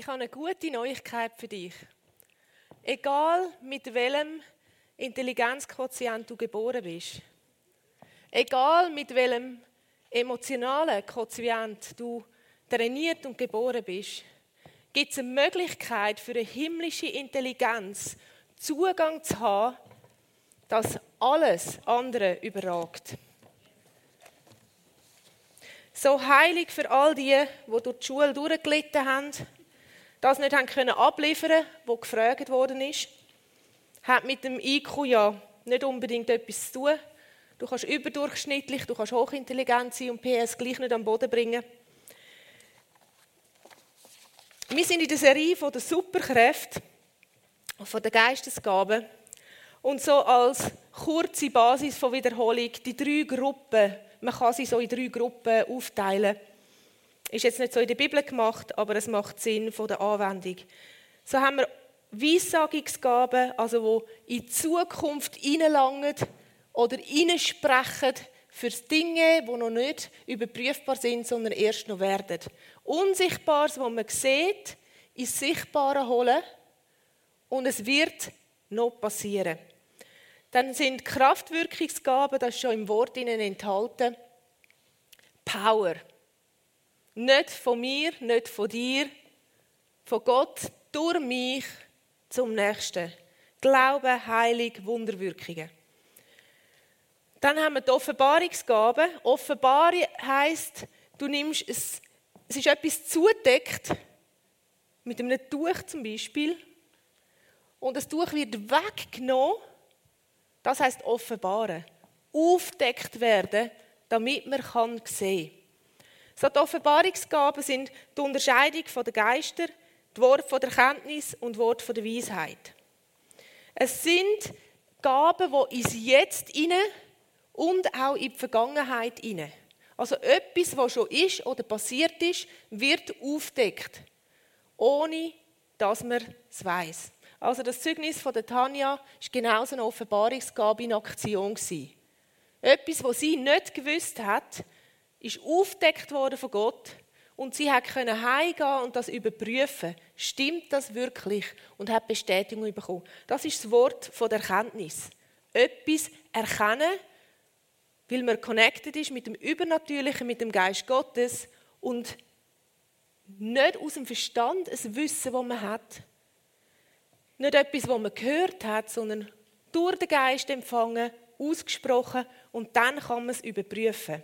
Ich habe eine gute Neuigkeit für dich. Egal mit welchem Intelligenzquotient du geboren bist, egal mit welchem emotionalen Quotient du trainiert und geboren bist, gibt es eine Möglichkeit für eine himmlische Intelligenz Zugang zu haben, dass alles andere überragt. So heilig für all die, die durch die Schule durchgelitten haben, das nicht haben können abliefern, gefragt worden ist, hat mit dem IQ ja nicht unbedingt etwas zu tun. Du kannst überdurchschnittlich, du kannst hochintelligent sein und PS gleich nicht am Boden bringen. Wir sind in der Serie von der Superkräfte, von der Geistesgaben und so als kurze Basis von Wiederholung die drei Gruppen, man kann sie so in drei Gruppen aufteilen ist jetzt nicht so in der Bibel gemacht, aber es macht Sinn von der Anwendung. So haben wir Weissagungsgaben, also wo in die Zukunft hineinlangen oder hineinsprechen für Dinge, die noch nicht überprüfbar sind, sondern erst noch werden. Unsichtbares, was man sieht, ins Sichtbare holen und es wird noch passieren. Dann sind Kraftwirkungsgaben, das ist schon im Wort enthalten, Power. Nicht von mir, nicht von dir, von Gott durch mich zum Nächsten. Glaube, Heilig, Wunderwirkungen. Dann haben wir die Offenbarungsgabe. Offenbaren heisst, du nimmst es, es ist etwas zudeckt, mit einem Tuch zum Beispiel, und das Tuch wird weggenommen. Das heißt offenbaren, aufdeckt werden, damit man sehen kann. So die Offenbarungsgaben sind die Unterscheidung der Geister, die Worte der Kenntnis und die Worte der Weisheit. Es sind Gaben, die ins Jetzt hinein und auch in die Vergangenheit hinein. Also etwas, was schon ist oder passiert ist, wird aufdeckt, ohne dass man es weiß. Also das Zeugnis von der Tanja ist genauso eine Offenbarungsgabe in Aktion Etwas, was sie nicht gewusst hat, ist aufdeckt worden von Gott und sie hat können heimgehen und das überprüfen. Stimmt das wirklich? Und hat Bestätigung bekommen. Das ist das Wort von der Erkenntnis. Etwas erkennen, weil man connected ist mit dem Übernatürlichen, mit dem Geist Gottes und nicht aus dem Verstand ein Wissen, das man hat. Nicht etwas, was man gehört hat, sondern durch den Geist empfangen, ausgesprochen und dann kann man es überprüfen.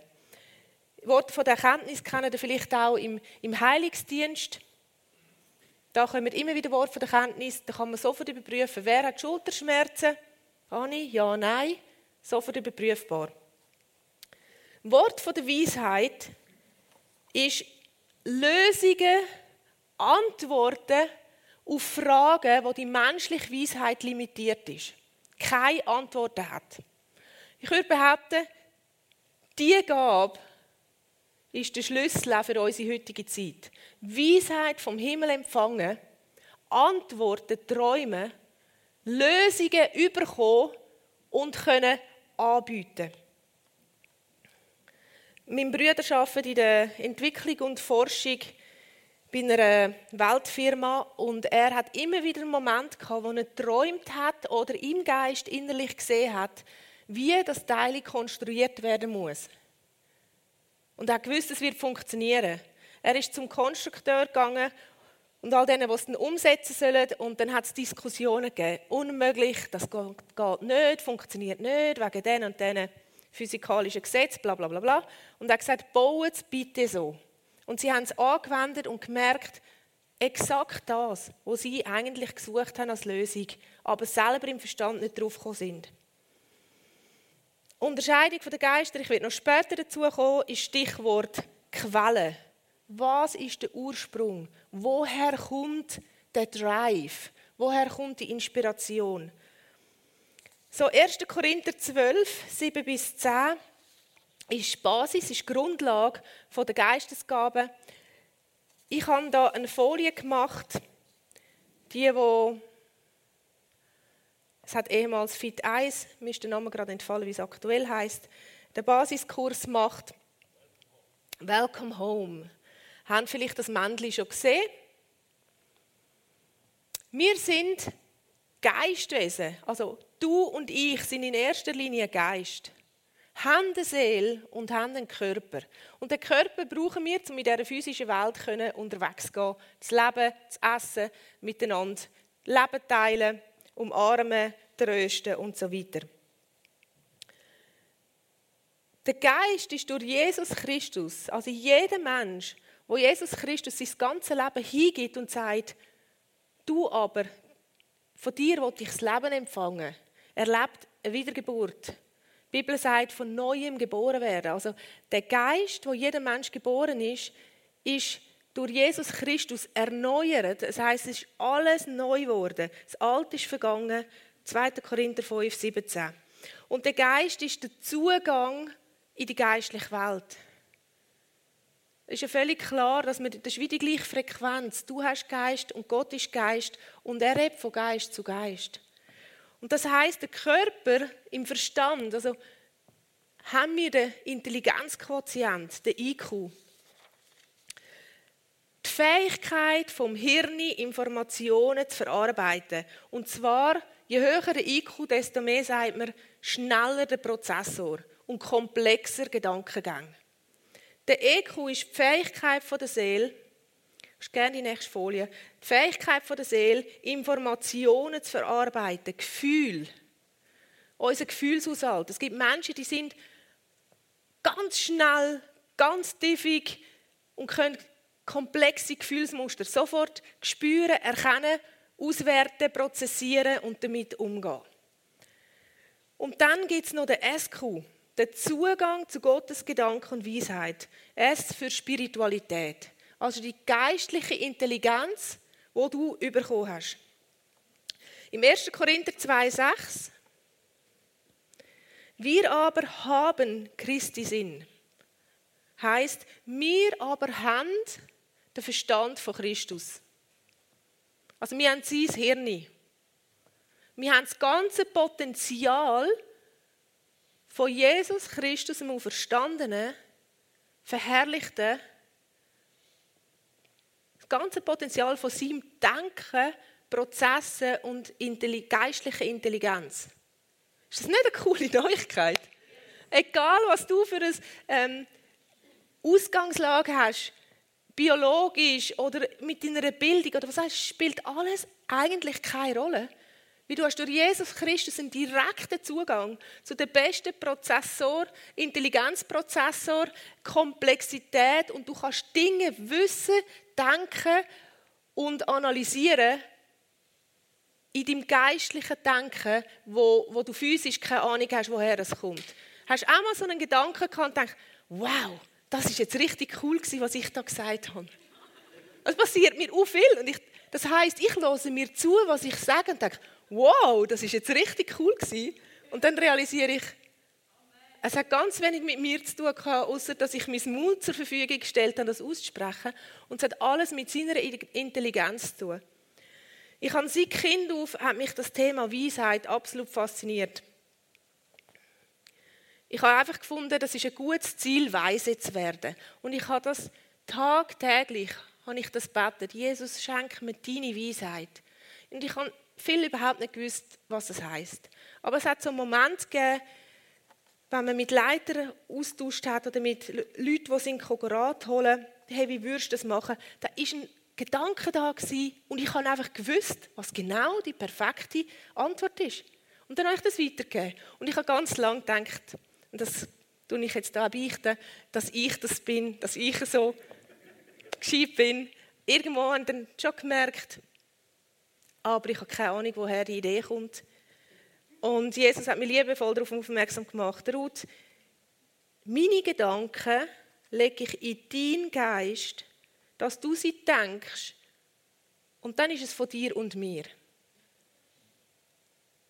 Wort von der Erkenntnis kennen ihr vielleicht auch im, im Heilungsdienst. Da kommen immer wieder Worte von der Erkenntnis, da kann man sofort überprüfen, wer hat Schulterschmerzen? Anni, ja, nein, sofort überprüfbar. Wort von der Weisheit ist Lösungen, Antworten auf Fragen, wo die menschliche Weisheit limitiert ist. Keine Antworten hat. Ich würde behaupten, die Gabe ist der Schlüssel auch für unsere heutige Zeit. Weisheit vom Himmel empfangen, Antworten träumen, Lösungen überkommen und können anbieten. Mein Bruder arbeitet in der Entwicklung und Forschung bei einer Weltfirma und er hat immer wieder einen Moment gehabt, wo er geträumt hat oder im Geist innerlich gesehen hat, wie das Teil konstruiert werden muss. Und er hat gewusst, es wird funktionieren. Er ist zum Konstrukteur gegangen und all denen, die es dann umsetzen sollen. Und dann hat es Diskussionen gegeben. Unmöglich, das geht nicht, funktioniert nicht, wegen den und diesen physikalischen Gesetzen, bla bla bla bla. Und er hat gesagt, baut es bitte so. Und sie haben es angewendet und gemerkt, exakt das, was sie eigentlich gesucht haben als Lösung, aber selber im Verstand nicht drauf sind. Unterscheidung der Geister, ich werde noch später dazu kommen, ist Stichwort Quelle. Was ist der Ursprung? Woher kommt der Drive? Woher kommt die Inspiration? So 1. Korinther 12, 7 bis 10 ist Basis, ist Grundlage der Geistesgaben. Ich habe da eine Folie gemacht, die, die es hat ehemals Fit 1, mir ist der Name gerade entfallen, wie es aktuell heißt, der Basiskurs macht. Welcome Home. Haben vielleicht das Männchen schon gesehen? Wir sind Geistwesen. Also du und ich sind in erster Linie Geist. Haben eine Seele und haben einen Körper. Und den Körper brauchen wir, um in dieser physischen Welt unterwegs zu gehen, zu leben, zu essen, miteinander Leben teilen, umarmen, trösten und so weiter. Der Geist ist durch Jesus Christus, also jeder Mensch, wo Jesus Christus sein ganzes Leben hingibt und sagt, du aber, von dir will ich das Leben empfangen, erlebt eine Wiedergeburt. Die Bibel sagt, von Neuem geboren werden. Also der Geist, wo jeder Mensch geboren ist, ist durch Jesus Christus erneuert. Das heißt, es ist alles neu geworden. Das Alte ist vergangen. 2. Korinther 5, 17. Und der Geist ist der Zugang in die geistliche Welt. Es ist ja völlig klar, dass wir, das ist wie die gleiche Frequenz. Du hast Geist und Gott ist Geist und er lebt von Geist zu Geist. Und das heißt, der Körper im Verstand, also haben wir den Intelligenzquotient, den IQ. Fähigkeit vom Hirn, Informationen zu verarbeiten. Und zwar, je höher der IQ, desto mehr sagt man, schneller der Prozessor und komplexer Gedankengänge. Der EQ ist die Fähigkeit der Seele, ich gerne die nächste Folie. Die Fähigkeit der Seele, Informationen zu verarbeiten, Gefühl. Unser Gefühlshaushalt. Es gibt Menschen, die sind ganz schnell, ganz tiefig und können komplexe Gefühlsmuster sofort spüren, erkennen, auswerten, prozessieren und damit umgehen. Und dann gibt es noch den SQ, den Zugang zu Gottes Gedanken und Weisheit. S für Spiritualität. Also die geistliche Intelligenz, wo du bekommen hast. Im 1. Korinther 2,6 Wir aber haben Christi Sinn. Heißt, wir aber haben den Verstand von Christus. Also wir haben sein Hirn. Wir haben das ganze Potenzial von Jesus Christus, dem Auferstandenen, verherrlichten, das ganze Potenzial von seinem Denken, Prozessen und geistlicher Intelligenz. Ist das nicht eine coole Neuigkeit? Egal, was du für eine ähm, Ausgangslage hast, biologisch oder mit deiner Bildung oder was heißt, spielt alles eigentlich keine Rolle. Wie du hast durch Jesus Christus einen direkten Zugang zu dem besten Prozessor, Intelligenzprozessor, Komplexität und du kannst Dinge wissen, denken und analysieren in deinem geistlichen Denken, wo, wo du physisch keine Ahnung hast, woher es kommt. Hast du auch mal so einen Gedanken gehabt und denkst, wow, das ist jetzt richtig cool gewesen, was ich da gesagt habe. Das passiert mir auch viel. Und ich, das heißt, ich höre mir zu, was ich sage und denke, wow, das ist jetzt richtig cool gewesen. Und dann realisiere ich, es hat ganz wenig mit mir zu tun gehabt, außer dass ich mein Mut zur Verfügung gestellt habe, das auszusprechen. Und es hat alles mit seiner Intelligenz zu tun. Ich habe seit Kind auf, hat mich das Thema Weisheit absolut fasziniert. Ich habe einfach gefunden, das ist ein gutes Ziel, weise zu werden. Und ich habe das tagtäglich, habe ich das betet. Jesus, schenk mir deine Weisheit. Und ich habe viel überhaupt nicht gewusst, was das heißt. Aber es hat so einen Moment gegeben, wenn man mit Leitern austauscht hat oder mit Leuten, die sind Rat holen, hey, wie würdest du das machen? Da ist ein Gedanke da gewesen, und ich habe einfach gewusst, was genau die perfekte Antwort ist. Und dann habe ich das weitergegeben. Und ich habe ganz lange gedacht, das tue ich jetzt da beichten, dass ich das bin, dass ich so gescheit bin. Irgendwo ich dann schon gemerkt, aber ich habe keine Ahnung, woher die Idee kommt. Und Jesus hat mich liebevoll darauf aufmerksam gemacht. Ruth, meine Gedanken lege ich in deinen Geist, dass du sie denkst. Und dann ist es von dir und mir.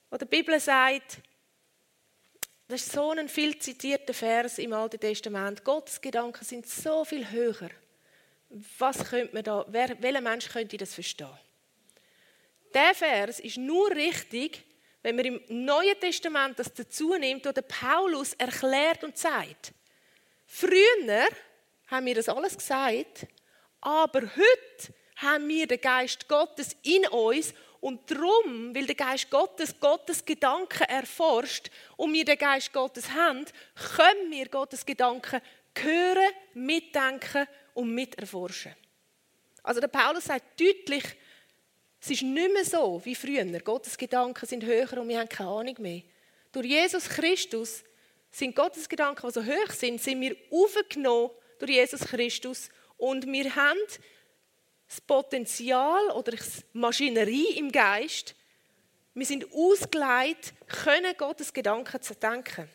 Und die Bibel sagt, das ist so ein viel zitierter Vers im Alten Testament. Gottes Gedanken sind so viel höher. Was könnte man da, wer, welcher Mensch könnte das verstehen? Der Vers ist nur richtig, wenn man im Neuen Testament das dazu nimmt, wo der Paulus erklärt und sagt, früher haben wir das alles gesagt, aber heute haben wir den Geist Gottes in uns Und darum, weil der Geist Gottes Gottes Gedanken erforscht und wir den Geist Gottes haben, können wir Gottes Gedanken hören, mitdenken und miterforschen. Also der Paulus sagt deutlich, es ist nicht mehr so wie früher. Gottes Gedanken sind höher und wir haben keine Ahnung mehr. Durch Jesus Christus sind Gottes Gedanken, die so hoch sind, sind wir aufgenommen durch Jesus Christus und wir haben das Potenzial oder die Maschinerie im Geist, wir sind ausgeleitet, können Gottes Gedanken zu denken.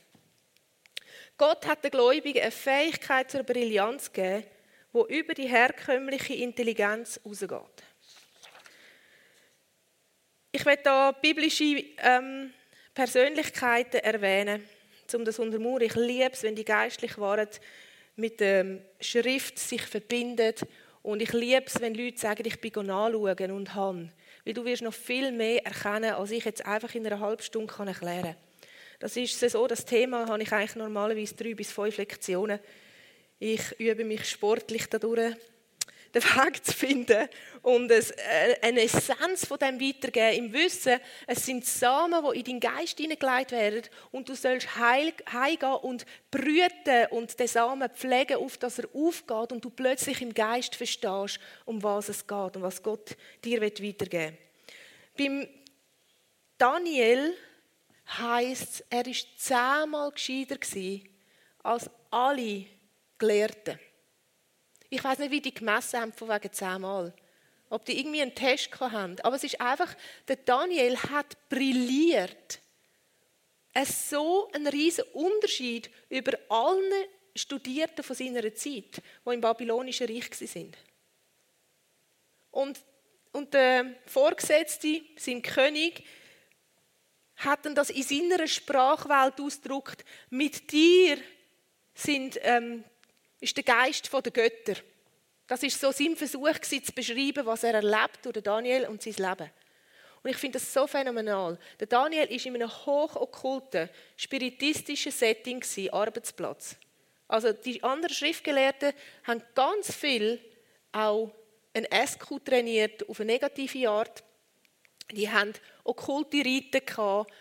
Gott hat den Gläubigen eine Fähigkeit zur Brillanz gegeben, die über die herkömmliche Intelligenz hinausgeht. Ich werde da biblische ähm, Persönlichkeiten erwähnen, um das untermauern. Ich liebe es, wenn die geistlich waren, mit der Schrift sich verbinden. Und ich liebe es, wenn Leute sagen, ich bin nachschauen und han. Weil du wirst noch viel mehr erkennen, als ich jetzt einfach in einer halben Stunde kann erklären kann. Das ist so, das Thema habe ich eigentlich normalerweise drei bis fünf Lektionen. Ich übe mich sportlich dadurch den Weg zu finden und äh, eine Essenz von dem weitergeben, im Wissen, es sind Samen, die in deinen Geist hineingelegt werden und du sollst heimgehen und brüten und den Samen pflegen, auf dass er aufgeht und du plötzlich im Geist verstehst, um was es geht und was Gott dir weitergeben will. Beim Daniel heisst es, er war zehnmal gescheiter als alle Gelehrten. Ich weiß nicht, wie die gemessen haben von wegen zehnmal. Ob die irgendwie einen Test haben. Aber es ist einfach, der Daniel hat brilliert. Es so ein riesen Unterschied über allen Studierten von seiner Zeit, die im babylonischen Reich sind. Und, und der Vorgesetzte, sein König, hat dann das in seiner Sprachwelt ausgedrückt. Mit dir sind ähm, ist der Geist der Götter. Das ist so sein Versuch zu beschreiben, was er erlebt durch Daniel und sein Leben. Und ich finde das so phänomenal. Der Daniel ist in einem hochokkulten, spiritistischen Setting Arbeitsplatz. Also die anderen Schriftgelehrten haben ganz viel auch ein SQ trainiert auf eine negative Art. Die haben okkulte Riten gehabt.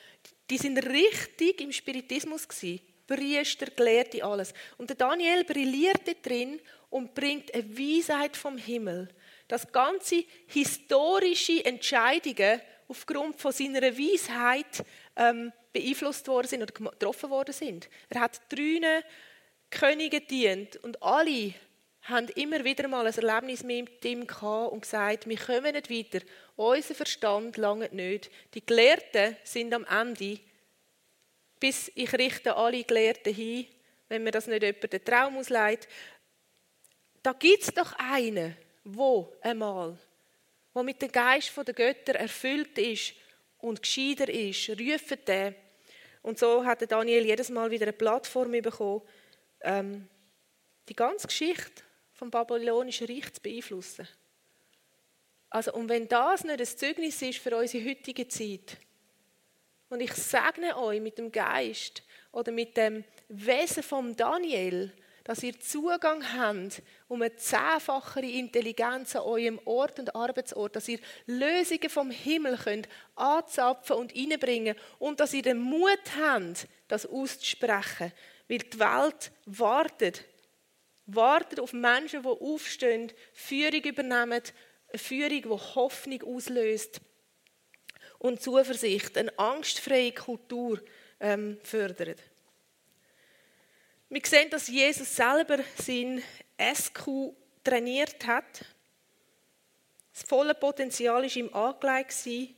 Die sind richtig im Spiritismus gewesen. Priester, Gelehrte, alles. Und der Daniel brilliert drin und bringt eine Weisheit vom Himmel. Das ganze historische Entscheidungen aufgrund von seiner Weisheit ähm, beeinflusst worden sind oder getroffen worden sind. Er hat drei Könige gedient und alle haben immer wieder mal ein Erlebnis mit ihm gehabt und gesagt, wir kommen nicht weiter, unser Verstand lange nicht. Die Gelehrten sind am Ende bis ich richte alle Gelehrten hin, wenn mir das nicht jemand den Traum ausleiht. Da gibt es doch einen, wo einmal, wo mit dem Geist der Götter erfüllt ist und gescheiter ist, rufen den. Und so hat Daniel jedes Mal wieder eine Plattform bekommen, ähm, die ganze Geschichte vom babylonischen Reich zu beeinflussen. Also, und wenn das nicht ein Zeugnis ist für unsere heutige Zeit, und ich segne euch mit dem Geist oder mit dem Wesen von Daniel, dass ihr Zugang habt um eine zehnfachere Intelligenz an eurem Ort und Arbeitsort, dass ihr Lösungen vom Himmel könnt anzapfen und einbringen und dass ihr den Mut habt, das auszusprechen, weil die Welt wartet, wartet auf Menschen, die aufstehen, Führung übernehmen, eine Führung, die Hoffnung auslöst und Zuversicht, eine angstfreie Kultur ähm, fördert. Wir sehen, dass Jesus selber sein SQ trainiert hat. Das volle Potenzial war ihm angelegt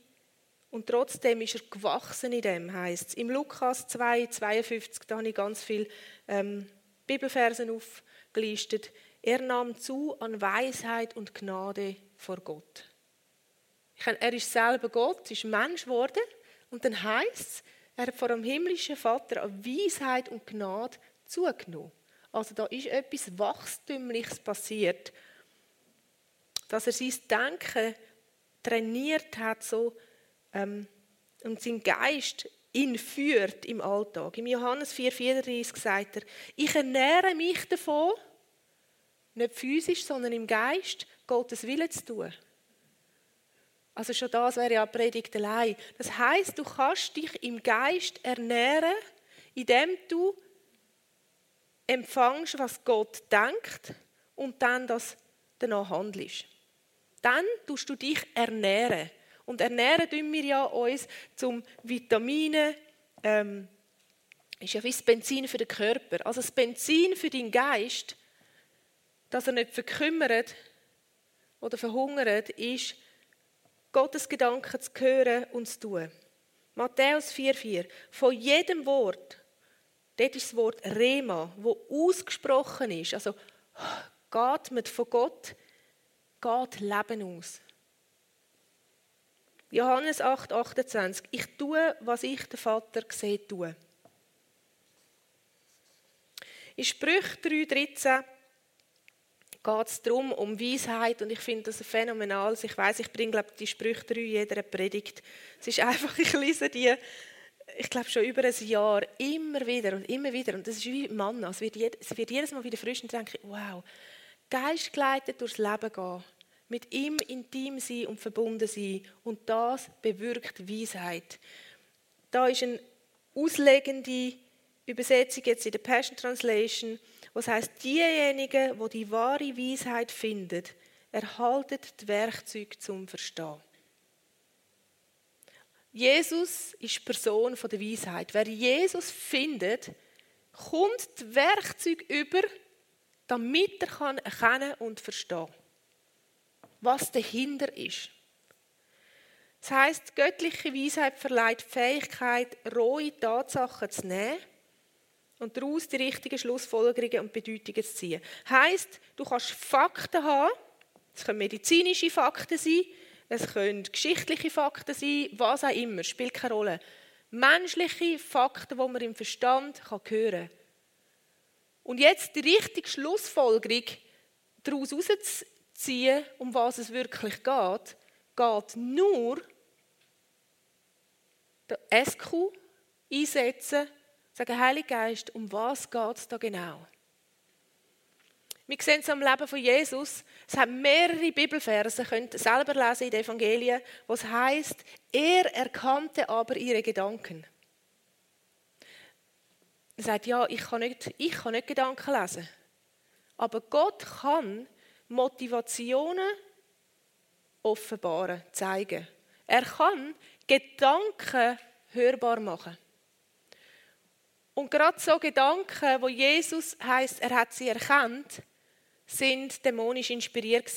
und trotzdem ist er gewachsen in dem, heißt es. Im Lukas 2, 52, da habe ich ganz viele ähm, Bibelversen aufgelistet. Er nahm zu an Weisheit und Gnade vor Gott. Er ist selber Gott, ist Mensch geworden. Und dann heißt es, er hat vor dem himmlischen Vater an Weisheit und Gnade zugenommen. Also da ist etwas Wachstümliches passiert, dass er sein Denken trainiert hat so, ähm, und sein Geist ihn führt im Alltag. Im Johannes 4,34 sagt er, ich ernähre mich davon, nicht physisch, sondern im Geist, Gottes Wille zu tun. Also schon das wäre ja Predigt allein. Das heißt, du kannst dich im Geist ernähren, indem du empfangst, was Gott denkt und dann das danach handelst. Dann tust du dich ernähren. Und ernähren tun wir ja uns zum Vitamine, ähm, ist ja wie das Benzin für den Körper. Also das Benzin für deinen Geist, dass er nicht verkümmert oder verhungert, ist, Gottes Gedanken zu hören und zu tun. Matthäus 4,4. Von jedem Wort, dort ist das Wort Rema, wo ausgesprochen ist, also geatmet von Gott, geht Leben aus. Johannes 8, 28. Ich tue, was ich der Vater gesehen tue. In Sprüch 3, 13 geht es darum, um Weisheit und ich finde das phänomenal. Ich weiß, ich bringe glaube die Sprüche 3 jeder Predigt. Es ist einfach, ich lese die, ich glaube schon über ein Jahr, immer wieder und immer wieder und das ist wie Manna. Es wird, es wird jedes Mal wieder frisch und denke, wow, geistgeleitet durchs Leben gehen, mit ihm intim sein und verbunden sein und das bewirkt Weisheit. Da ist eine auslegende Übersetzung jetzt in der Passion Translation was heißt, diejenigen, wo die wahre Weisheit finden, erhalten die Werkzeuge zum Verstehen. Jesus ist die Person der Weisheit. Wer Jesus findet, kommt die Werkzeuge über, damit er kann erkennen und verstehen was dahinter ist. Das heißt, göttliche Weisheit verleiht die Fähigkeit, rohe Tatsachen zu nehmen und daraus die richtigen Schlussfolgerungen und Bedeutungen zu ziehen. Heißt, du kannst Fakten haben, es können medizinische Fakten sein, es können geschichtliche Fakten sein, was auch immer, spielt keine Rolle. Menschliche Fakten, die man im Verstand kann hören kann. Und jetzt die richtige Schlussfolgerung daraus herauszuziehen, um was es wirklich geht, geht nur der SQ einsetzen Sagen, Heiliger Geist, um was geht es da genau? Wir sehen es am Leben von Jesus. Es hat mehrere Bibelverse, ihr selber lesen in den Evangelien, was heißt, er erkannte aber ihre Gedanken. Er sagt, ja, ich kann nicht, ich kann nicht Gedanken lesen. Aber Gott kann Motivationen offenbaren, zeigen. Er kann Gedanken hörbar machen. Und gerade so Gedanken, wo Jesus heißt, er hat sie erkannt, sind dämonisch inspiriert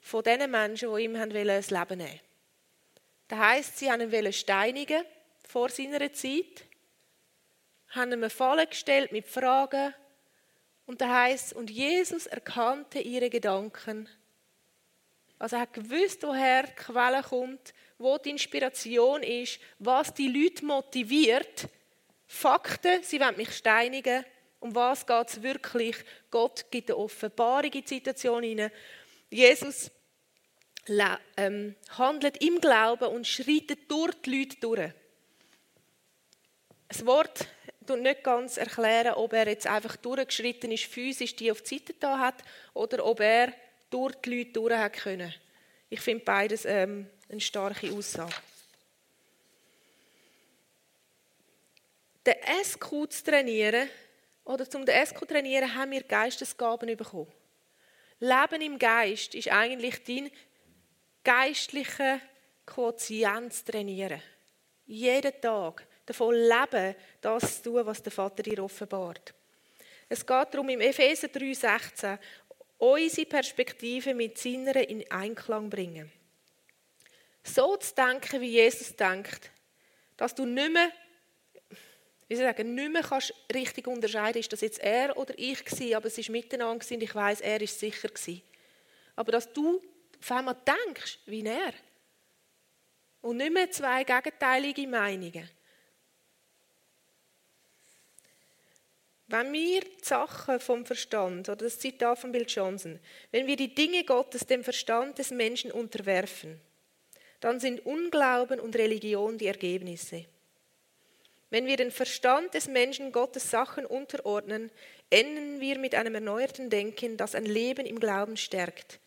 von den Menschen, die ihm das Leben nehmen Das heißt, sie haben ihn steinigen vor seiner Zeit, haben ihm Fallen gestellt mit Fragen. Und da heißt und Jesus erkannte ihre Gedanken. Also er hat gewusst, woher die Quelle kommt, wo die Inspiration ist, was die Leute motiviert, Fakten, sie wollen mich steinigen. Um was geht es wirklich? Gott gibt eine Offenbarung in die Situation hinein. Jesus ähm, handelt im Glauben und schreitet durch die Leute durch. Das Wort tut nicht ganz erklären, ob er jetzt einfach durchgeschritten ist, physisch die auf die Seite da hat, oder ob er durch die Leute durch hat können. Ich finde beides ähm, eine starke Aussage. Den SQ zu trainieren, oder zum den SQ zu trainieren, haben wir Geistesgaben bekommen. Leben im Geist ist eigentlich dein geistlicher Quotient zu trainieren. Jeden Tag davon leben, das zu tun, was der Vater dir offenbart. Es geht darum, im Epheser 3,16 unsere Perspektive mit seiner in Einklang bringen. So zu denken, wie Jesus denkt, dass du nicht mehr wie sie sagen, nicht mehr kannst richtig unterscheiden, ist das jetzt er oder ich gewesen, aber es ist miteinander und ich weiß, er ist sicher gewesen. Aber dass du auf einmal denkst, wie er. Und nicht mehr zwei gegenteilige Meinungen. Wenn wir die Sachen vom Verstand, oder das Zitat von Bill Johnson, wenn wir die Dinge Gottes dem Verstand des Menschen unterwerfen, dann sind Unglauben und Religion die Ergebnisse. Wenn wir den Verstand des Menschen Gottes Sachen unterordnen, enden wir mit einem erneuerten Denken, das ein Leben im Glauben stärkt.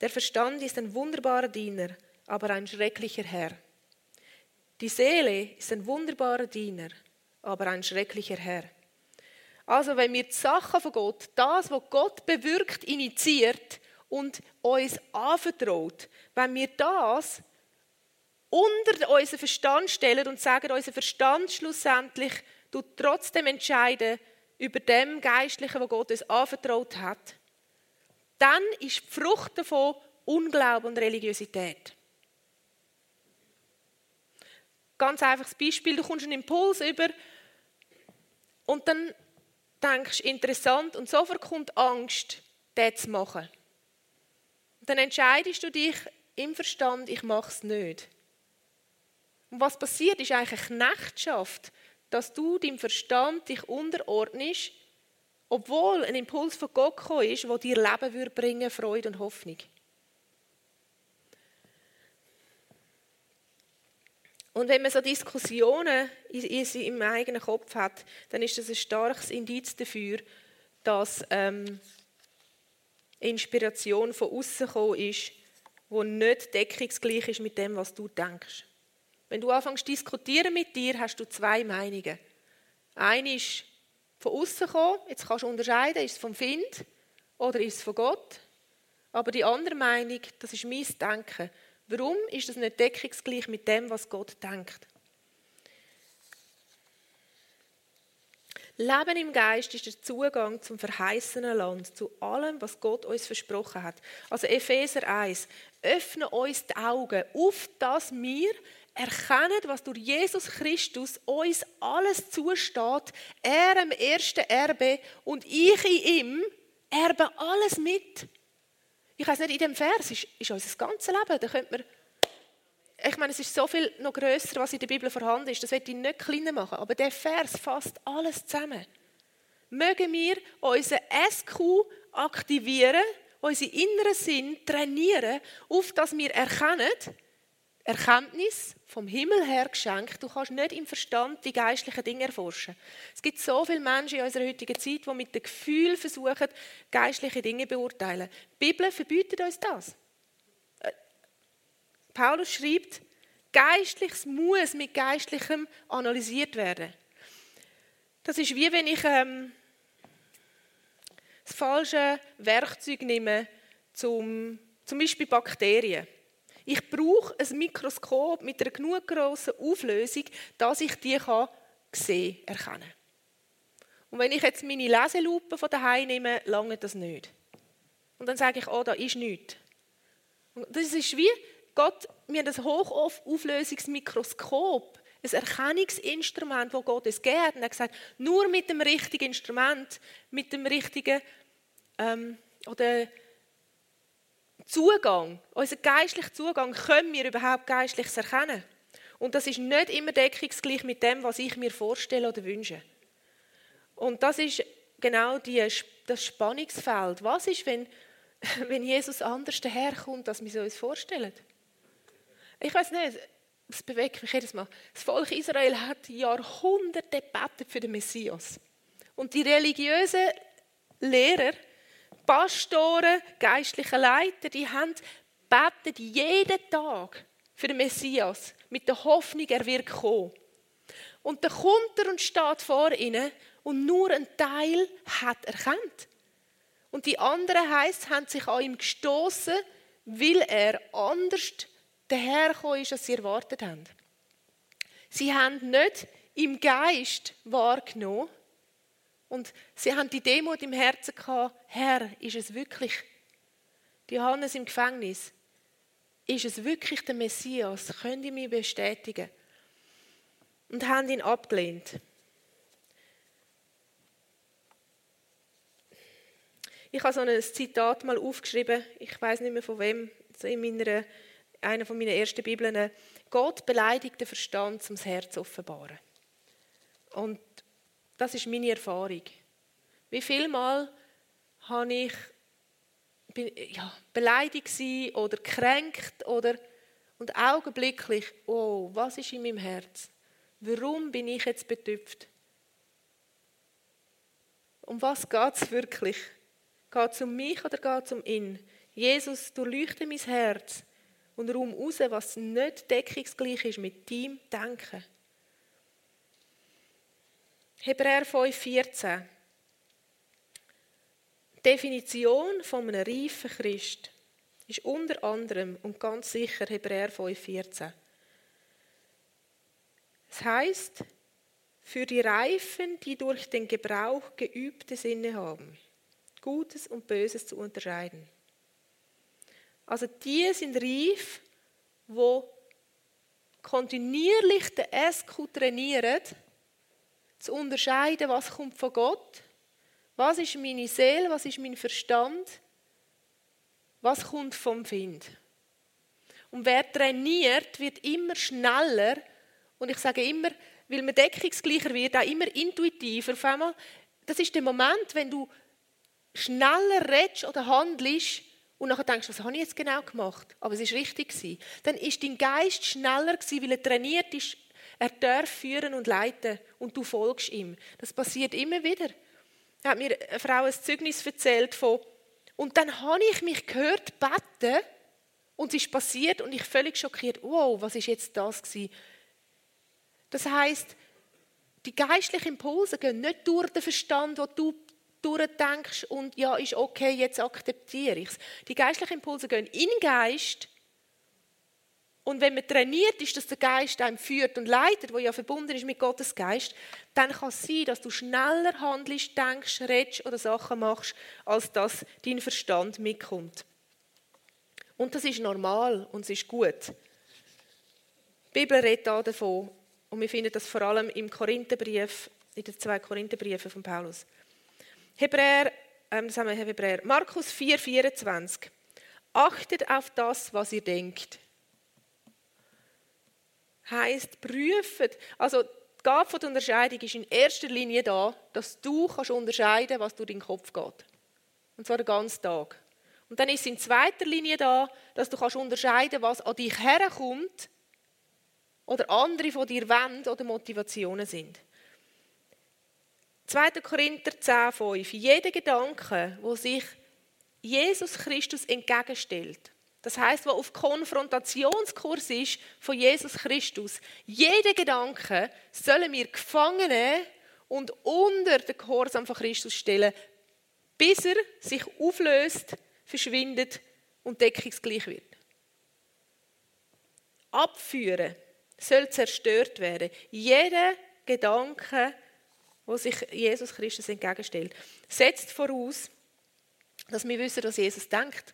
Der Verstand ist ein wunderbarer Diener, aber ein schrecklicher Herr. Die Seele ist ein wunderbarer Diener, aber ein schrecklicher Herr. Also wenn wir die Sachen von Gott, das, was Gott bewirkt, initiiert und uns anvertraut, wenn wir das unter unseren Verstand stellen und sagen, unser Verstand schlussendlich tut trotzdem entscheiden über dem Geistlichen, was Gott uns anvertraut hat, dann ist die Frucht davon Unglauben und Religiosität. Ganz einfaches Beispiel, du kommst einen Impuls über und dann denkst interessant, und sofort kommt Angst, das zu machen. Und dann entscheidest du dich im Verstand, ich mache es nicht. Und was passiert, ist eigentlich eine Knechtschaft, dass du deinem Verstand dich unterordnest, obwohl ein Impuls von Gott gekommen ist, der dir Leben würde bringen, Freude und Hoffnung. Und wenn man so Diskussionen im eigenen Kopf hat, dann ist das ein starkes Indiz dafür, dass ähm, Inspiration von außen gekommen ist, wo nicht deckungsgleich ist mit dem, was du denkst. Wenn du anfängst zu diskutieren mit dir, hast du zwei Meinungen. Eine ist von außen gekommen, jetzt kannst du unterscheiden, ist es vom Find oder ist es von Gott. Aber die andere Meinung, das ist mein Denken. Warum ist das nicht deckungsgleich mit dem, was Gott denkt? Leben im Geist ist der Zugang zum verheißenen Land, zu allem, was Gott uns versprochen hat. Also Epheser 1, öffne uns die Augen, auf dass wir erkennen, was durch Jesus Christus uns alles zusteht, er im ersten Erbe und ich in ihm erbe alles mit. Ich weiß nicht, in dem Vers ist, ist unser ganzes Leben. Da könnte man, ich meine, es ist so viel noch größer, was in der Bibel vorhanden ist. Das werde ich nicht kleiner machen. Aber der Vers fasst alles zusammen. Mögen wir unseren SQ aktivieren, unseren inneren Sinn trainieren, auf dass wir erkennen, Erkenntnis vom Himmel her geschenkt. Du kannst nicht im Verstand die geistlichen Dinge erforschen. Es gibt so viele Menschen in unserer heutigen Zeit, die mit dem Gefühl versuchen, geistliche Dinge zu beurteilen. Die Bibel verbietet uns das. Äh, Paulus schreibt, Geistliches muss mit Geistlichem analysiert werden. Das ist wie wenn ich ähm, das falsche Werkzeug nehme, zum, zum Beispiel Bakterien. Ich brauche ein Mikroskop mit einer genug grossen Auflösung, dass ich die kann sehen, erkennen Und wenn ich jetzt meine Leselupe von daheim nehme, lange das nicht. Und dann sage ich, oh, da ist nichts. Und das ist wie Gott, wir haben ein Hochauflösungsmikroskop, ein Erkennungsinstrument, das Gott gegeben hat. Und er hat gesagt, nur mit dem richtigen Instrument, mit dem richtigen ähm, oder Zugang, unser geistlicher Zugang, können wir überhaupt geistliches erkennen. Und das ist nicht immer deckungsgleich mit dem, was ich mir vorstelle oder wünsche. Und das ist genau die, das Spannungsfeld. Was ist, wenn, wenn Jesus anders daherkommt, als wir uns vorstellen? Ich weiß nicht, das bewegt mich jedes Mal. Das Volk Israel hat Jahrhunderte gebetet für den Messias. Und die religiösen Lehrer Pastoren, geistliche Leiter, die haben betet jeden Tag für den Messias mit der Hoffnung, er wird kommen. Und dann kommt er und steht vor ihnen und nur ein Teil hat erkannt. Und die anderen heißt, haben sich an ihm gestoßen, weil er anders dahergekommen ist, als sie erwartet haben. Sie haben nicht im Geist wahrgenommen, und sie haben die Demut im Herzen gehabt, Herr, ist es wirklich, die Johannes im Gefängnis, ist es wirklich der Messias? Könnt ihr mich bestätigen? Und haben ihn abgelehnt. Ich habe so ein Zitat mal aufgeschrieben, ich weiß nicht mehr von wem, in meiner, einer von meinen ersten Bibeln. Gott beleidigt den Verstand, um das Herz offenbaren. Und das ist meine Erfahrung. Wie viel Mal habe ich bin, ja, beleidigt oder kränkt oder und augenblicklich, oh, was ist in meinem Herz? Warum bin ich jetzt betüpft? Um was geht es wirklich? Geht es um mich oder geht es um ihn? Jesus, du leuchte mein Herz und rum raus, was nicht deckungsgleich ist mit deinem Denken. Hebräer 5,14 Definition von einem reifen Christ ist unter anderem und ganz sicher Hebräer 5,14. Es heißt, für die Reifen, die durch den Gebrauch geübte Sinne haben, Gutes und Böses zu unterscheiden. Also die sind reif, wo kontinuierlich den SQ trainieren, zu unterscheiden, was kommt von Gott, was ist meine Seele, was ist mein Verstand, was kommt vom Find. Und wer trainiert, wird immer schneller und ich sage immer, weil man deckungsgleicher wird, auch immer intuitiver. Auf einmal, das ist der Moment, wenn du schneller redest oder handelst und nachher denkst, was habe ich jetzt genau gemacht? Aber es ist richtig gewesen. Dann ist dein Geist schneller gewesen, weil er trainiert ist. Er darf führen und leiten und du folgst ihm. Das passiert immer wieder. Da hat mir eine Frau ein Zeugnis erzählt von und dann habe ich mich gehört beten und es ist passiert und ich völlig schockiert. Wow, was ist jetzt das gewesen? Das heißt, die geistlichen Impulse gehen nicht durch den Verstand, wo du durchdenkst und ja, ist okay, jetzt akzeptiere ich es. Die geistlichen Impulse gehen in den Geist und wenn man trainiert ist, dass der Geist einem führt und leitet, wo ja verbunden ist mit Gottes Geist, dann kann es sein, dass du schneller handelst, denkst, redest oder Sachen machst, als dass dein Verstand mitkommt. Und das ist normal und es ist gut. Die Bibel redet auch davon und wir finden das vor allem im Korintherbrief, in den zwei Korintherbriefen von Paulus. Hebräer, ähm, das haben wir Hebräer, Markus 4, 24. Achtet auf das, was ihr denkt heißt prüfen. Also die Gabe der Unterscheidung ist in erster Linie da, dass du kannst unterscheiden, was durch deinen Kopf geht. Und zwar den ganzen Tag. Und dann ist es in zweiter Linie da, dass du kannst unterscheiden, was an dich herkommt oder andere von dir wollen oder Motivationen sind. 2. Korinther 10, 5. Jeder Gedanke, wo sich Jesus Christus entgegenstellt, das heißt, wo auf Konfrontationskurs ist von Jesus Christus. Jeder Gedanke sollen wir gefangen nehmen und unter den Gehorsam von Christus stellen, bis er sich auflöst, verschwindet und deckungsgleich wird. Abführen soll zerstört werden. Jeder Gedanke, wo sich Jesus Christus entgegenstellt, setzt voraus, dass wir wissen, was Jesus denkt.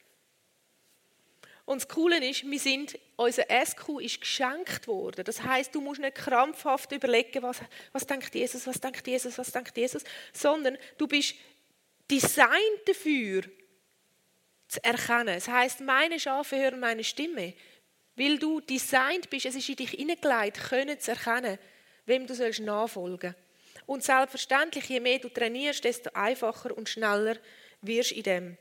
Und das Coole ist, wir sind, unser SQ ist geschenkt worden. Das heißt, du musst nicht krampfhaft überlegen, was, was denkt Jesus, was denkt Jesus, was denkt Jesus, sondern du bist designt dafür, zu erkennen. Das heißt, meine Schafe hören meine Stimme. Weil du designt bist, es ist in dich hineingelegt, können zu erkennen, wem du sollst nachfolgen Und selbstverständlich, je mehr du trainierst, desto einfacher und schneller wirst du in dem.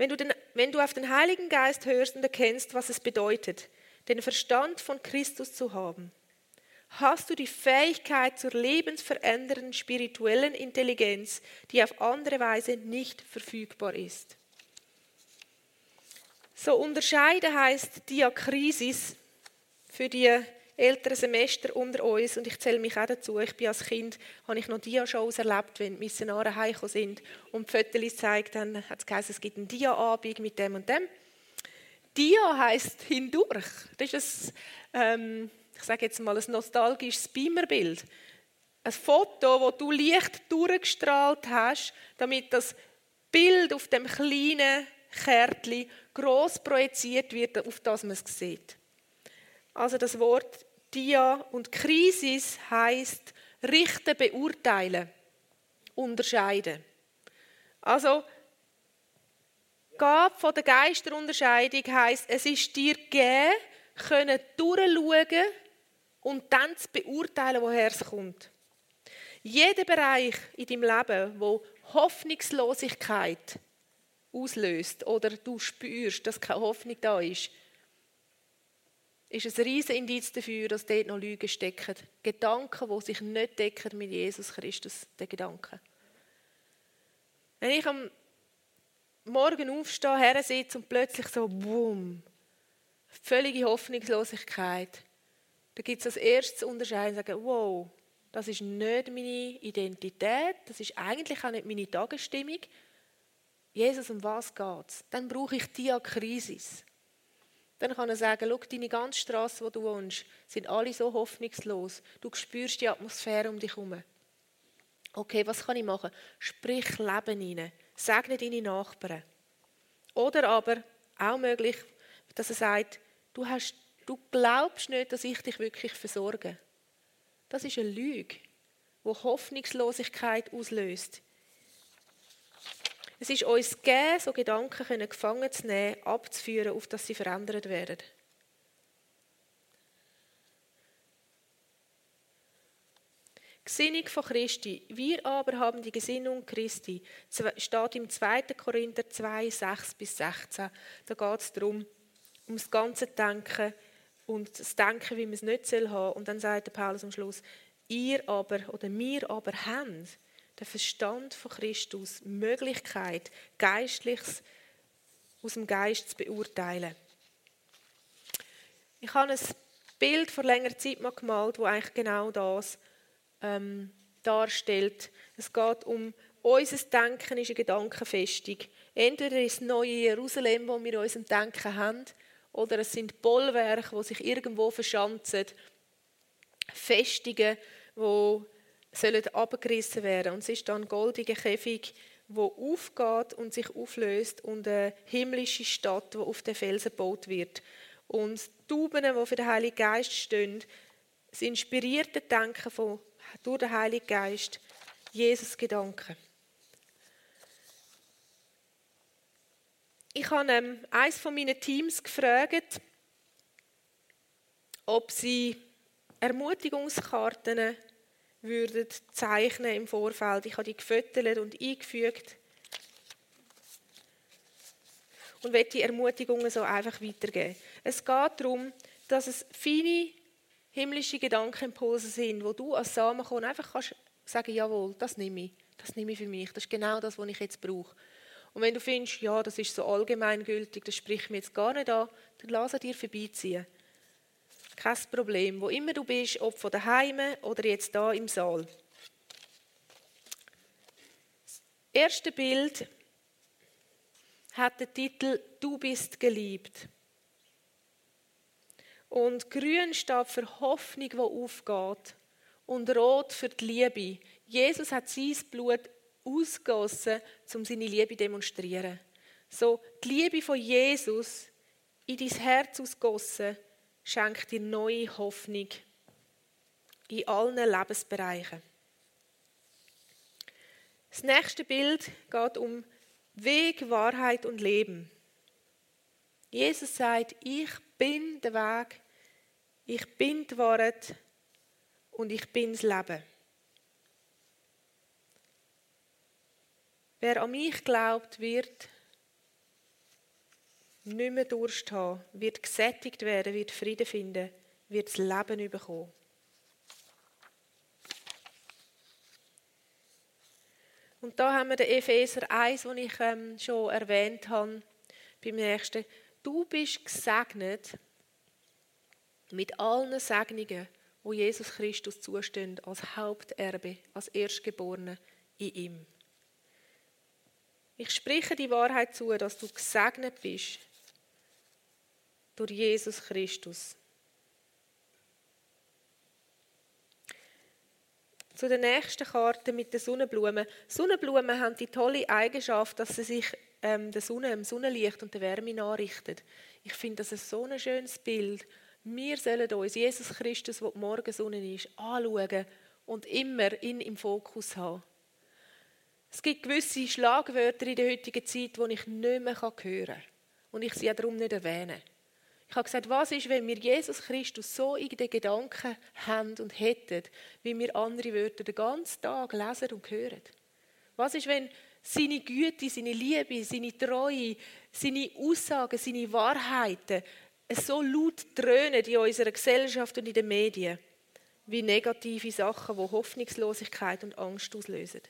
Wenn du, den, wenn du auf den Heiligen Geist hörst und erkennst, was es bedeutet, den Verstand von Christus zu haben, hast du die Fähigkeit zur lebensverändernden spirituellen Intelligenz, die auf andere Weise nicht verfügbar ist. So unterscheiden heißt Diakrisis für die älteren Semester unter uns und ich zähle mich auch dazu. Ich bin als Kind, habe ich noch Dia-Shows erlebt, wenn die Missionare heimgekommen sind und die Fotos gezeigt haben, hat es geheißen, es gibt einen Dia-Abend mit dem und dem. Dia heisst hindurch. Das ist ein, ähm, ich sage jetzt mal, ein nostalgisches Beamerbild. Ein Foto, wo du Licht durchgestrahlt hast, damit das Bild auf dem kleinen Kärtchen groß projiziert wird, auf das man es sieht. Also das Wort Dia und Krisis heißt richten, beurteilen, unterscheiden. Also Gabe von der Geisterunterscheidung heißt, es ist dir gegeben, können durchschauen und dann zu beurteilen, woher es kommt. Jeder Bereich in deinem Leben, wo Hoffnungslosigkeit auslöst oder du spürst, dass keine Hoffnung da ist, ist ein riesiges Indiz dafür, dass dort noch Lügen stecken. Gedanken, die sich nicht decken mit Jesus Christus, den Gedanken. Wenn ich am Morgen aufstehe, her sitze und plötzlich so, boom, völlige Hoffnungslosigkeit, da gibt es als erstes Unterscheiden sagen, wow, das ist nicht meine Identität, das ist eigentlich auch nicht meine Tagesstimmung. Jesus, um was geht es? Dann brauche ich Diakrisis. Dann kann er sagen, schau, deine ganze Straße, wo du wohnst, sind alle so hoffnungslos. Du spürst die Atmosphäre um dich herum. Okay, was kann ich machen? Sprich Leben hinein. Segne deine Nachbarn. Oder aber, auch möglich, dass er sagt, du, hast, du glaubst nicht, dass ich dich wirklich versorge. Das ist eine Lüge, die Hoffnungslosigkeit auslöst. Es ist uns gegeben, so Gedanken gefangen zu nehmen, abzuführen, auf dass sie verändert werden. Gesinnung von Christi. Wir aber haben die Gesinnung Christi. Steht im 2. Korinther 2, 6 bis 16. Da geht es darum, um das ganze Denken und das Denken, wie man es nicht haben soll. Und dann sagt der Paulus am Schluss, ihr aber oder wir aber haben der Verstand von Christus Möglichkeit, Geistliches aus dem Geist zu beurteilen. Ich habe ein Bild vor längerer Zeit mal gemalt, wo eigentlich genau das ähm, darstellt. Es geht um unser Denken ist eine Gedankenfestung. Entweder ist das neue Jerusalem, wo wir in unserem Denken haben, oder es sind Bollwerke, die sich irgendwo verschanzen, Festungen, die sollen abgerissen werden. Und es ist dann ein goldiger Käfig, wo aufgeht und sich auflöst und eine himmlische Stadt, die auf den Felsen gebaut wird. Und die Tauben, die für den Heiligen Geist stehen, das inspirierte Denken von, durch den Heiligen Geist, Jesus Gedanken. Ich habe ähm, eines von meinen Teams gefragt, ob sie Ermutigungskarten würden zeichnen im Vorfeld. Ich habe die gefüttert und eingefügt und werde die Ermutigungen so einfach weitergeben. Es geht darum, dass es feine himmlische Gedankenimpulse sind, wo du als Samenkorn einfach kannst sagen, jawohl, das nehme ich, das nehme ich für mich, das ist genau das, was ich jetzt brauche. Und wenn du findest, ja, das ist so allgemeingültig, das spricht mir jetzt gar nicht an, dann lass dir vorbeiziehen. Kein Problem. Wo immer du bist, ob von daheim oder jetzt da im Saal. Das erste Bild hat den Titel Du bist geliebt. Und grün steht für Hoffnung, die aufgeht. Und rot für die Liebe. Jesus hat sein Blut ausgossen, um seine Liebe zu demonstrieren. So, die Liebe von Jesus in dein Herz ausgossen, schenkt dir neue Hoffnung in allen Lebensbereichen. Das nächste Bild geht um Weg, Wahrheit und Leben. Jesus sagt, ich bin der Weg, ich bin die Wahrheit und ich bin das Leben. Wer an mich glaubt, wird nicht mehr Durst haben, wird gesättigt werden, wird Frieden finden, wird das Leben bekommen. Und da haben wir den Epheser 1, den ich ähm, schon erwähnt habe, beim nächsten. Du bist gesegnet mit allen Segnungen, wo Jesus Christus zustehen, als Haupterbe, als Erstgeborene in ihm. Ich spreche die Wahrheit zu, dass du gesegnet bist durch Jesus Christus. Zu der nächsten Karte mit den Sonnenblumen. Sonnenblumen haben die tolle Eigenschaft, dass sie sich ähm, der Sonne, dem Sonnenlicht und der Wärme nachrichten. Ich finde das ist so ein schönes Bild. Wir sollen uns Jesus Christus, der die Morgensonne ist, anschauen und immer ihn im Fokus haben. Es gibt gewisse Schlagwörter in der heutigen Zeit, die ich nicht mehr hören kann und ich sie darum nicht erwähne. Ich habe gesagt, was ist, wenn wir Jesus Christus so in den Gedanken haben und hätten, wie wir andere Wörter den ganzen Tag lesen und hören? Was ist, wenn seine Güte, seine Liebe, seine Treue, seine Aussagen, seine Wahrheiten so laut dröhnen in unserer Gesellschaft und in den Medien, wie negative Sachen, die Hoffnungslosigkeit und Angst auslösen?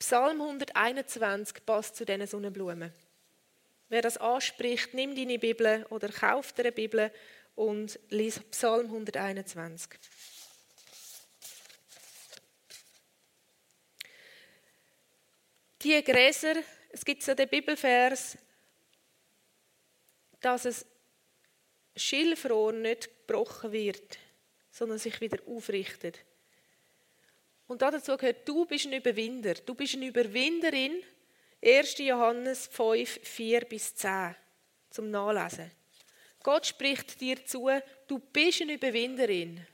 Psalm 121 passt zu diesen Sonnenblumen. Wer das anspricht, nimm deine Bibel oder kauf dir eine Bibel und lies Psalm 121. Die Gräser, es gibt so den Bibelvers, dass es Schilfrohr nicht gebrochen wird, sondern sich wieder aufrichtet. Und dazu gehört, du bist ein Überwinder. Du bist eine Überwinderin. 1. Johannes 5, 4 bis 10 zum Nachlesen. Gott spricht dir zu, du bist eine Überwinderin.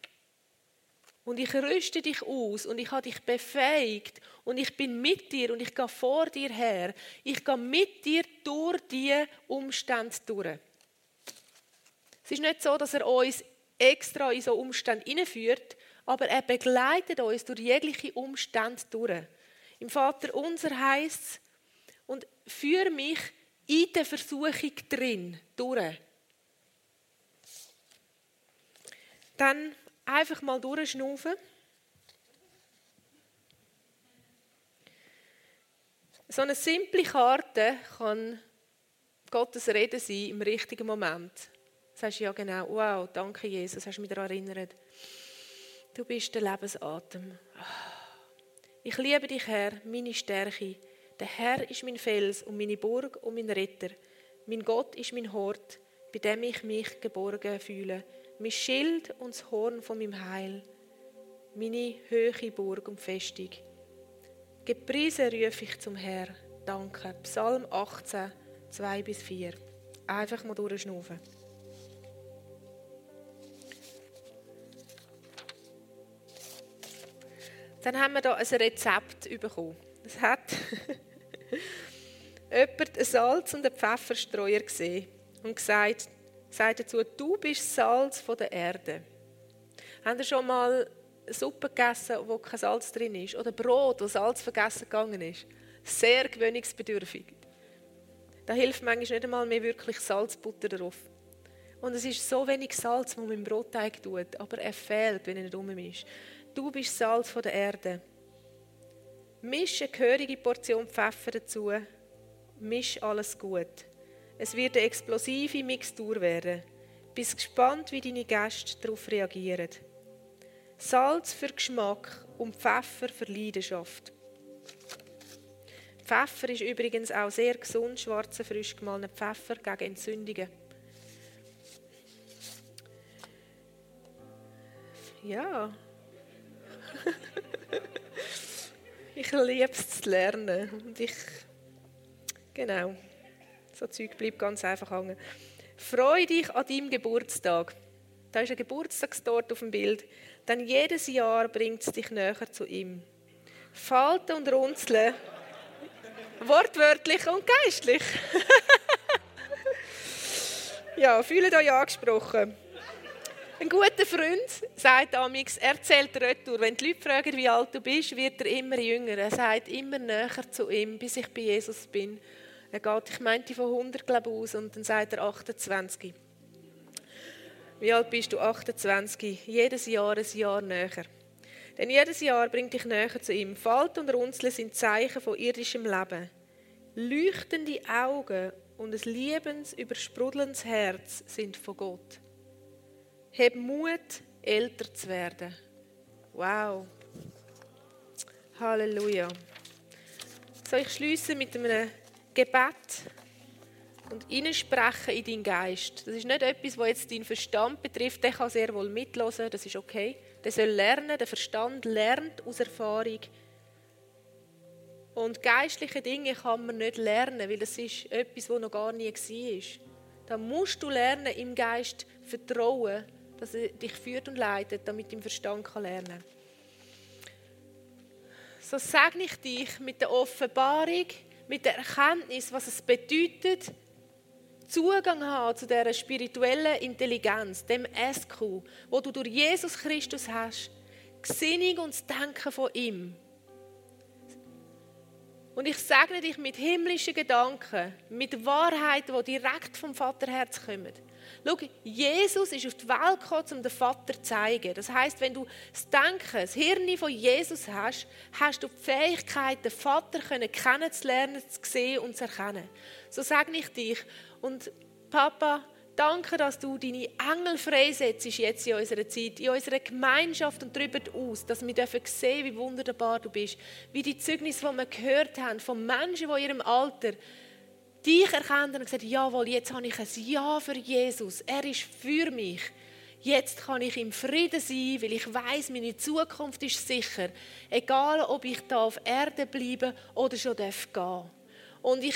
Und ich rüste dich aus und ich habe dich befähigt und ich bin mit dir und ich gehe vor dir her. Ich gehe mit dir durch diese Umstände durch. Es ist nicht so, dass er uns extra in so Umstände hineinführt, aber er begleitet uns durch jegliche Umstände durch. Im Vater unser heißt es, führe mich in der Versuchung drin durch. Dann einfach mal durchschnaufen. So eine simple Karte kann Gottes Rede sein im richtigen Moment. Du sagst ja genau, wow, danke Jesus, hast du mich daran erinnert. Du bist der Lebensatem. Ich liebe dich, Herr, meine Stärke. Der Herr ist mein Fels und meine Burg und mein Retter. Mein Gott ist mein Hort, bei dem ich mich geborgen fühle mein Schild und das Horn von meinem Heil, meine höhere Burg und Festung. Gepriesen rufe ich zum Herr. Danke. Psalm 18, 2 bis 4. Einfach mal durchschnaufen. Dann haben wir hier ein Rezept bekommen. Es hat jemand einen Salz- und einen Pfefferstreuer gesehen und gesagt, sagt dazu, du bist Salz von der Erde. Habt ihr schon mal Suppe gegessen, wo kein Salz drin ist? Oder Brot, wo Salz vergessen gegangen ist? Sehr gewöhnungsbedürftig. Da hilft manchmal nicht einmal mehr wirklich Salzbutter drauf. Und es ist so wenig Salz, das man im Brotteig tut, aber er fehlt, wenn er nicht rum ist. Du bist Salz von der Erde. Misch eine gehörige Portion Pfeffer dazu. Misch alles gut. Es wird eine explosive Mixtur werden. Bist gespannt, wie deine Gäste darauf reagieren. Salz für Geschmack und Pfeffer für Leidenschaft. Pfeffer ist übrigens auch sehr gesund, schwarzer, frisch gemahlener Pfeffer gegen Entzündungen. Ja. ich liebe es zu lernen. Und ich, genau. So Zeug bleibt ganz einfach hängen. Freu dich an deinem Geburtstag. Da ist ein Geburtstagsdort auf dem Bild. Denn jedes Jahr bringt es dich näher zu ihm. Falten und runzeln. Wortwörtlich und geistlich. ja, fühlt euch angesprochen. Ein guter Freund sagt amix, erzählt retour. Wenn die Leute fragen, wie alt du bist, wird er immer jünger. Er sagt immer näher zu ihm, bis ich bei Jesus bin. Er geht, ich meinte von 100 glaube aus und dann sagt er 28. Wie alt bist du? 28. Jedes Jahr ein Jahr näher. Denn jedes Jahr bringt dich näher zu ihm. Falt und Runzeln sind Zeichen von irdischem Leben. Leuchtende Augen und ein liebensübersprudelndes Herz sind von Gott. Hab Mut, älter zu werden. Wow. Halleluja. So, ich schließe mit einem Gebet und hineinsprechen in deinen Geist. Das ist nicht etwas, was jetzt deinen Verstand betrifft. Der kann sehr wohl mitlosen, das ist okay. Der soll lernen, der Verstand lernt aus Erfahrung. Und geistliche Dinge kann man nicht lernen, weil das ist etwas, was noch gar nie war. Da musst du lernen, im Geist vertrauen, dass er dich führt und leitet, damit dein Verstand lernen kann. So segne ich dich mit der Offenbarung, mit der Erkenntnis, was es bedeutet, Zugang haben zu dieser spirituellen Intelligenz, dem SQ, wo du durch Jesus Christus hast, Gesinnung und das Denken von ihm. Und ich segne dich mit himmlischen Gedanken, mit Wahrheiten, die direkt vom Vaterherz kommen. Schau, Jesus ist auf die Welt gekommen, um den Vater zu zeigen. Das heißt, wenn du das Denken, das Hirn von Jesus hast, hast du die Fähigkeit, den Vater kennenzulernen, zu sehen und zu erkennen. So sage ich dich. Und Papa, danke, dass du deine Engel freisetzt jetzt in unserer Zeit, in unserer Gemeinschaft und darüber aus, dass wir dürfen sehen, wie wunderbar du bist. Wie die Zeugnisse, die wir gehört haben, von Menschen, die in ihrem Alter dich erkannt und gesagt, jawohl, jetzt habe ich ein Ja für Jesus. Er ist für mich. Jetzt kann ich im Frieden sein, weil ich weiß, meine Zukunft ist sicher. Egal, ob ich da auf Erde bleibe oder schon darf gehen. Und ich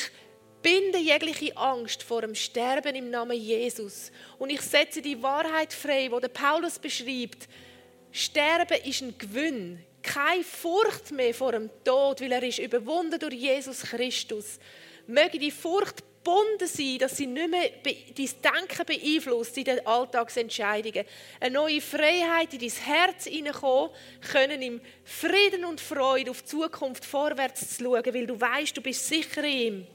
binde jegliche Angst vor dem Sterben im Namen Jesus. Und ich setze die Wahrheit frei, der Paulus beschreibt. Sterben ist ein Gewinn. Keine Furcht mehr vor dem Tod, weil er ist überwunden durch Jesus Christus möge die Furcht gebunden sein, dass sie nicht mehr dein Denken beeinflusst in den Alltagsentscheidungen. Eine neue Freiheit in dein Herz hineinkommen, können im Frieden und Freude auf die Zukunft vorwärts zu schauen, weil du weißt, du bist sicher in ihm.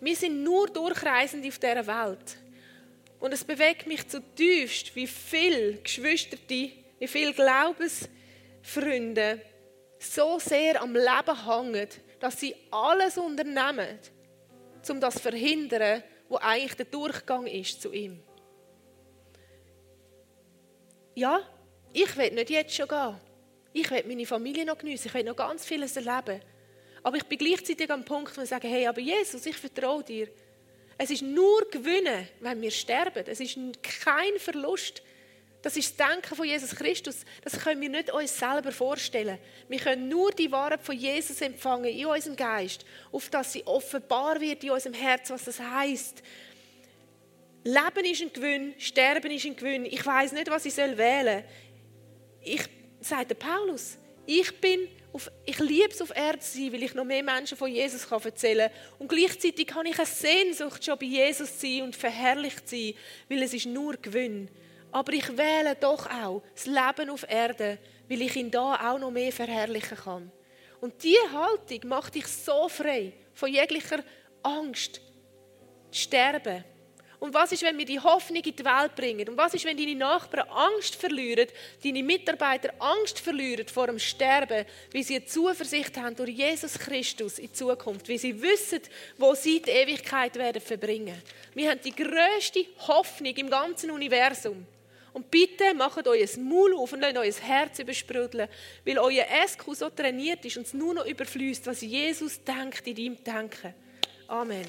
Wir sind nur Durchreisende auf dieser Welt. Und es bewegt mich zutiefst, wie viele Geschwister, wie viele Glaubensfreunde so sehr am Leben hängen, dass sie alles unternehmen, um das zu verhindern, wo eigentlich der Durchgang ist zu ihm. Ja, ich will nicht jetzt schon gehen. Ich will meine Familie noch geniessen. Ich will noch ganz vieles erleben. Aber ich bin gleichzeitig am Punkt, wo ich sage, hey, aber Jesus, ich vertraue dir. Es ist nur Gewinnen, wenn wir sterben. Es ist kein Verlust, das ist das Denken von Jesus Christus. Das können wir nicht uns selber vorstellen. Wir können nur die Wahrheit von Jesus empfangen in unserem Geist, auf dass sie offenbar wird in unserem Herz, was das heißt. Leben ist ein Gewinn, Sterben ist ein Gewinn. Ich weiß nicht, was ich wählen soll. Ich, sagt der Paulus, ich bin auf, ich liebe es, auf Erde zu sein, weil ich noch mehr Menschen von Jesus kann erzählen kann. Und gleichzeitig kann ich eine Sehnsucht, schon bei Jesus zu sein und verherrlicht zu sein, weil es ist nur Gewinn. Aber ich wähle doch auch das Leben auf Erde, weil ich ihn da auch noch mehr verherrlichen kann. Und diese Haltung macht dich so frei von jeglicher Angst, sterben. Und was ist, wenn wir die Hoffnung in die Welt bringen? Und was ist, wenn deine Nachbarn Angst verlieren, deine Mitarbeiter Angst verlieren vor dem Sterben, wie sie eine Zuversicht haben durch Jesus Christus in Zukunft, wie sie wissen, wo sie die Ewigkeit werden verbringen. Wir haben die größte Hoffnung im ganzen Universum. Und bitte macht euer Maul auf und lasst euer Herz übersprudeln, weil euer SQ so trainiert ist und es nur noch überfließt, was Jesus denkt in deinem Denken. Amen.